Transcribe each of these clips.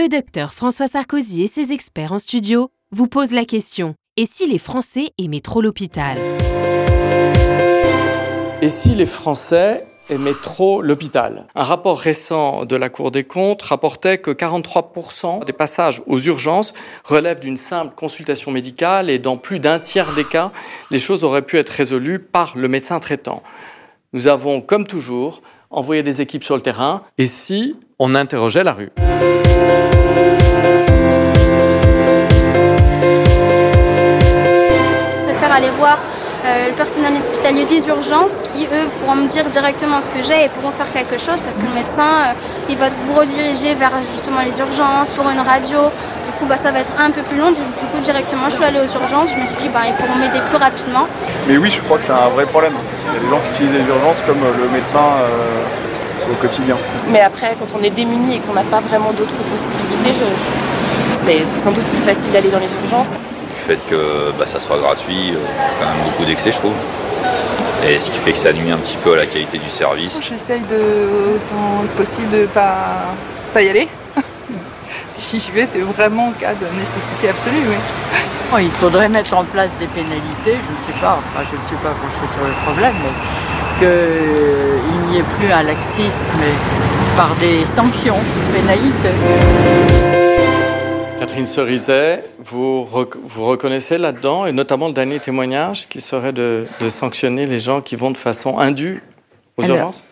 le docteur François Sarkozy et ses experts en studio vous posent la question et si les Français aimaient trop l'hôpital? Et si les Français aimaient trop l'hôpital? Un rapport récent de la Cour des comptes rapportait que 43% des passages aux urgences relèvent d'une simple consultation médicale et dans plus d'un tiers des cas, les choses auraient pu être résolues par le médecin traitant. Nous avons, comme toujours, envoyé des équipes sur le terrain et si on interrogeait la rue? Aller voir euh, le personnel hospitalier des urgences qui, eux, pourront me dire directement ce que j'ai et pourront faire quelque chose parce que le médecin, euh, il va vous rediriger vers justement les urgences pour une radio. Du coup, bah, ça va être un peu plus long. Du coup, directement, je suis allée aux urgences. Je me suis dit, bah, ils pourront m'aider plus rapidement. Mais oui, je crois que c'est un vrai problème. Il y a des gens qui utilisent les urgences comme le médecin euh, au quotidien. Mais après, quand on est démuni et qu'on n'a pas vraiment d'autres possibilités, je- je- c'est c'est sans doute plus facile d'aller dans les urgences. Fait que bah, ça soit gratuit, euh, quand même beaucoup d'excès, je trouve. Et ce qui fait que ça nuit un petit peu à la qualité du service. J'essaye de, autant que possible de pas, pas y aller. si j'y vais, c'est vraiment en cas de nécessité absolue, oui. Oh, il faudrait mettre en place des pénalités, je ne sais pas, enfin, je ne sais pas pencher sur le problème, mais qu'il n'y ait plus un laxisme par des sanctions, pénalités. Catherine Cerizet, vous, rec- vous reconnaissez là-dedans, et notamment le dernier témoignage qui serait de, de sanctionner les gens qui vont de façon indue aux Alors, urgences?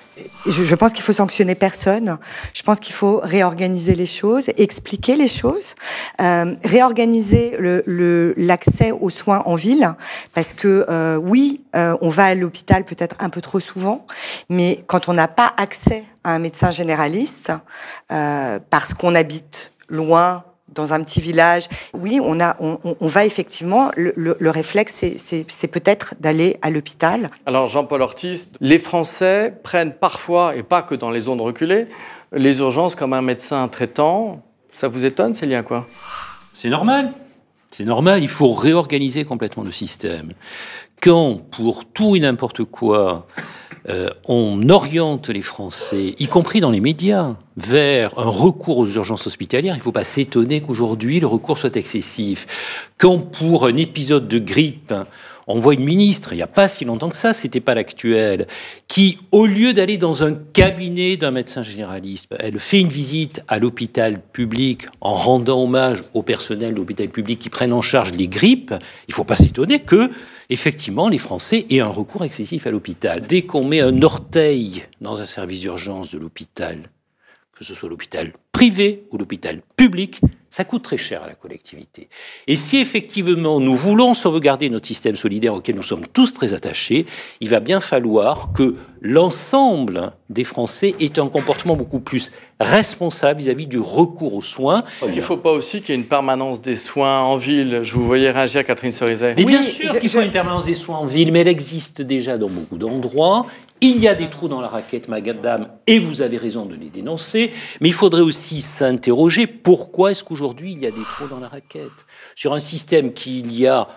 Je, je pense qu'il faut sanctionner personne. Je pense qu'il faut réorganiser les choses, expliquer les choses, euh, réorganiser le- le- l'accès aux soins en ville, parce que euh, oui, euh, on va à l'hôpital peut-être un peu trop souvent, mais quand on n'a pas accès à un médecin généraliste, parce qu'on habite loin dans un petit village, oui, on a, on, va effectivement. Le, le- le réflexe, c'est- peut-être d'aller à l'hôpital. Alors Jean-Paul Ortiz, les Français prennent parfois, et pas que dans les zones reculées, les urgences comme un médecin traitant. Ça vous étonne, c'est lié à quoi? C'est normal. C'est normal, il faut réorganiser complètement le système. Quand, pour tout et n'importe quoi, euh, on oriente les Français, y compris dans les médias, vers un recours aux urgences hospitalières, il ne faut pas s'étonner qu'aujourd'hui le recours soit excessif. Quand pour un épisode de grippe, on voit une ministre, il n'y a pas si longtemps que ça, c'était pas l'actuel, qui, au lieu d'aller dans un cabinet d'un médecin généraliste, elle fait une visite à l'hôpital public en rendant hommage au personnel de l'hôpital public qui prennent en charge les grippes. Il ne faut pas s'étonner que, effectivement, les Français aient un recours excessif à l'hôpital. Dès qu'on met un orteil dans un service d'urgence de l'hôpital, que ce soit l'hôpital privé ou l'hôpital public, ça coûte très cher à la collectivité. Et si effectivement nous voulons sauvegarder notre système solidaire auquel nous sommes tous très attachés, il va bien falloir que l'ensemble des Français ait un comportement beaucoup plus responsable vis-à-vis du recours aux soins. Est-ce qu'il ne faut pas aussi qu'il y ait une permanence des soins en ville? Je vous voyais réagir, Catherine Cerizet. Mais bien Oui, sûr qu'il faut une permanence des soins en ville, mais elle existe déjà dans beaucoup d'endroits. Il y a des trous dans la raquette, madame, et vous avez raison de les dénoncer. Mais il faudrait aussi s'interroger pourquoi est-ce qu'aujourd'hui il y a des trous dans la raquette? Sur un système qui il y a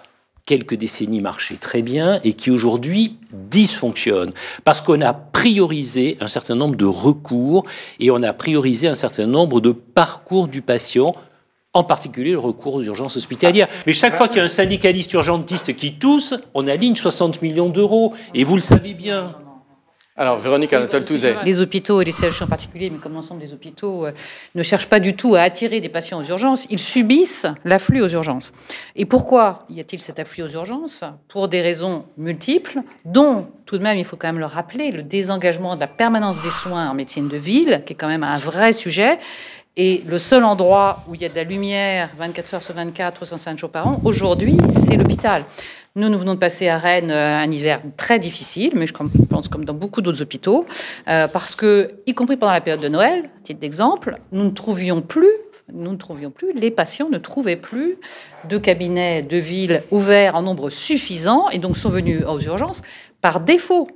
quelques décennies marchait très bien et qui aujourd'hui dysfonctionne parce qu'on a priorisé un certain nombre de recours et on a priorisé un certain nombre de parcours du patient en particulier le recours aux urgences hospitalières. Mais chaque fois qu'il y a un syndicaliste urgentiste qui tousse, on aligne 60 millions d'euros. Et vous le savez bien. Alors, Véronique Anatole-Touzet. Les hôpitaux et les CHU en particulier, mais comme l'ensemble des hôpitaux, euh, ne cherchent pas du tout à attirer des patients aux urgences. Ils subissent l'afflux aux urgences. Et pourquoi y a-t-il cet afflux aux urgences? Pour des raisons multiples, dont tout de même, il faut quand même le rappeler, le désengagement de la permanence des soins en médecine de ville, qui est quand même un vrai sujet. Et le seul endroit où il y a de la lumière 24 heures sur 24, 305 jours par an, aujourd'hui, c'est l'hôpital. Nous, nous venons de passer à Rennes euh, un hiver très difficile, mais je pense comme dans beaucoup d'autres hôpitaux, euh, parce que, y compris pendant la période de Noël, titre d'exemple, nous ne trouvions plus, nous ne trouvions plus, les patients ne trouvaient plus de cabinets de ville ouverts en nombre suffisant, et donc sont venus aux urgences par défaut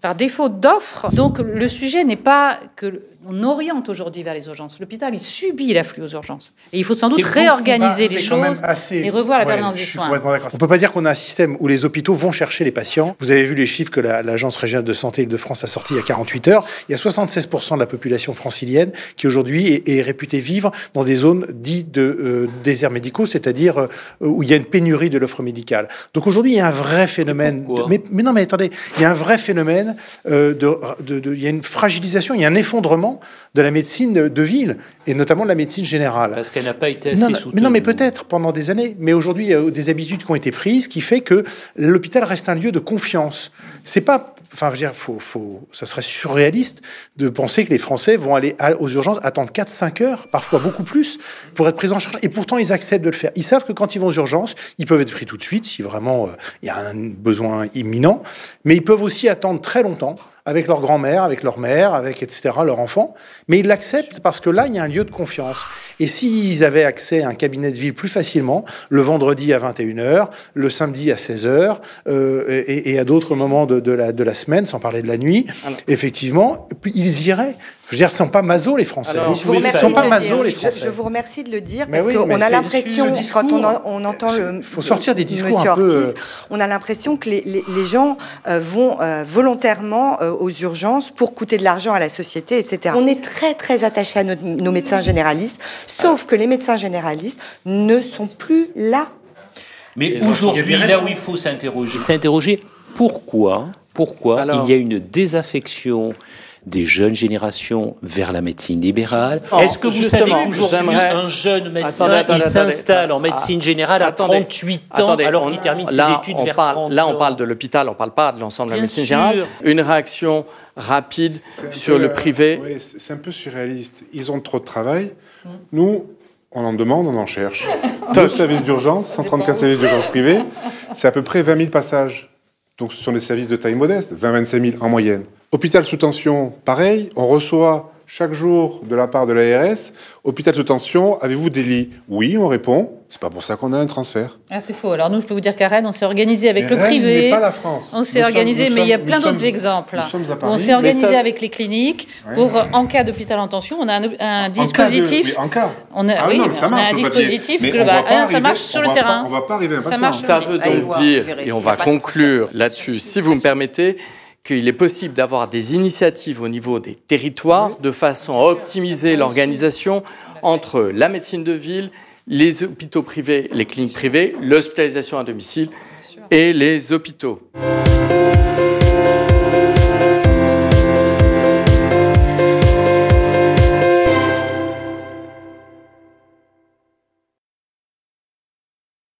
par défaut d'offres. Donc le sujet n'est pas que on oriente aujourd'hui vers les urgences. L'hôpital, il subit l'afflux aux urgences. Et il faut sans doute réorganiser les choses et revoir la permanence des soins. On ne peut pas dire qu'on a un système où les hôpitaux vont chercher les patients. Vous avez vu les chiffres que l'Agence régionale de santé de France a sortis il y a 48 heures. Il y a 76% de la population francilienne qui aujourd'hui est, réputée vivre dans des zones dites de euh, déserts médicaux, c'est-à-dire euh, où il y a une pénurie de l'offre médicale. Donc aujourd'hui, il y a un vrai phénomène. mais, mais, non, mais attendez, il y a un vrai phénomène euh, de, de, de, il y a une fragilisation, il y a un effondrement de la médecine de, ville, et notamment de la médecine générale. Parce qu'elle n'a pas été assez soutenue. Mais non, mais peut-être pendant des années. Mais aujourd'hui, il y a des habitudes qui ont été prises qui fait que l'hôpital reste un lieu de confiance. C'est pas Enfin, je veux dire, faut, faut, ça serait surréaliste de penser que les Français vont aller aux urgences, attendre 4-5 heures, parfois beaucoup plus, pour être pris en charge. Et pourtant, ils acceptent de le faire. Ils savent que quand ils vont aux urgences, ils peuvent être pris tout de suite, si vraiment euh, il y a un besoin imminent. Mais ils peuvent aussi attendre très longtemps avec leur grand-mère, avec leur mère, avec etc., leur enfant. Mais ils l'acceptent parce que là, il y a un lieu de confiance. Et s'ils avaient accès à un cabinet de ville plus facilement, le vendredi à 21h, le samedi à 16h, euh, et, à d'autres moments de, la, de la semaine, sans parler de la nuit, effectivement, ils iraient. Je veux dire, ce ne sont pas maso les Français. je vous remercie sont pas maso les Français. Je, vous remercie de le dire parce qu'on a l'impression, quand on, on, entend le. faut sortir des discours un peu. Euh, on a l'impression que les, les, les gens euh, vont euh, volontairement aux urgences pour coûter de l'argent à la société, etc. On est très très attaché à nos, nos médecins généralistes, sauf que les médecins généralistes ne sont plus là. Mais aujourd'hui, là où il faut s'interroger, s'interroger pourquoi, pourquoi il y a une désaffection des jeunes générations vers la médecine libérale. Oh, Est-ce que vous savez qu'aujourd'hui, un jeune médecin s'installe en médecine générale à 38 ans alors qu'il termine ses études vers 30 Là, on parle de l'hôpital, on ne parle pas de l'ensemble de la médecine générale. Une réaction rapide sur le privé. Oui, c'est un peu surréaliste. Ils ont trop de travail. Nous, on en demande, on en cherche. Deux services d'urgence, 134 services d'urgence privés, c'est à peu près 20 000 passages. Donc ce sont des services de taille modeste, 20-25 000 en moyenne. Hôpital sous tension, pareil, on reçoit chaque jour de la part de l'ARS, hôpital sous tension, avez-vous des lits? Oui, on répond. C'est pas pour ça qu'on a un transfert. Ah, c'est faux. Alors nous, je peux vous dire qu'à Rennes, on s'est organisé avec le privé. n'est pas la France. On s'est organisé, mais il y a plein d'autres exemples. on s'est organisé avec les cliniques pour, en cas d'hôpital en tension, on a un, dispositif. En cas. On a, ah, oui, ça marche, on a un dispositif global. Ah, ça marche sur le terrain. on va pas arriver à ça marche. Ça veut donc dire, et on va conclure là-dessus, si vous me permettez, qu'il est possible d'avoir des initiatives au niveau des territoires de façon à optimiser l'organisation entre la médecine de ville, les hôpitaux privés, les cliniques privées, l'hospitalisation à domicile et les hôpitaux.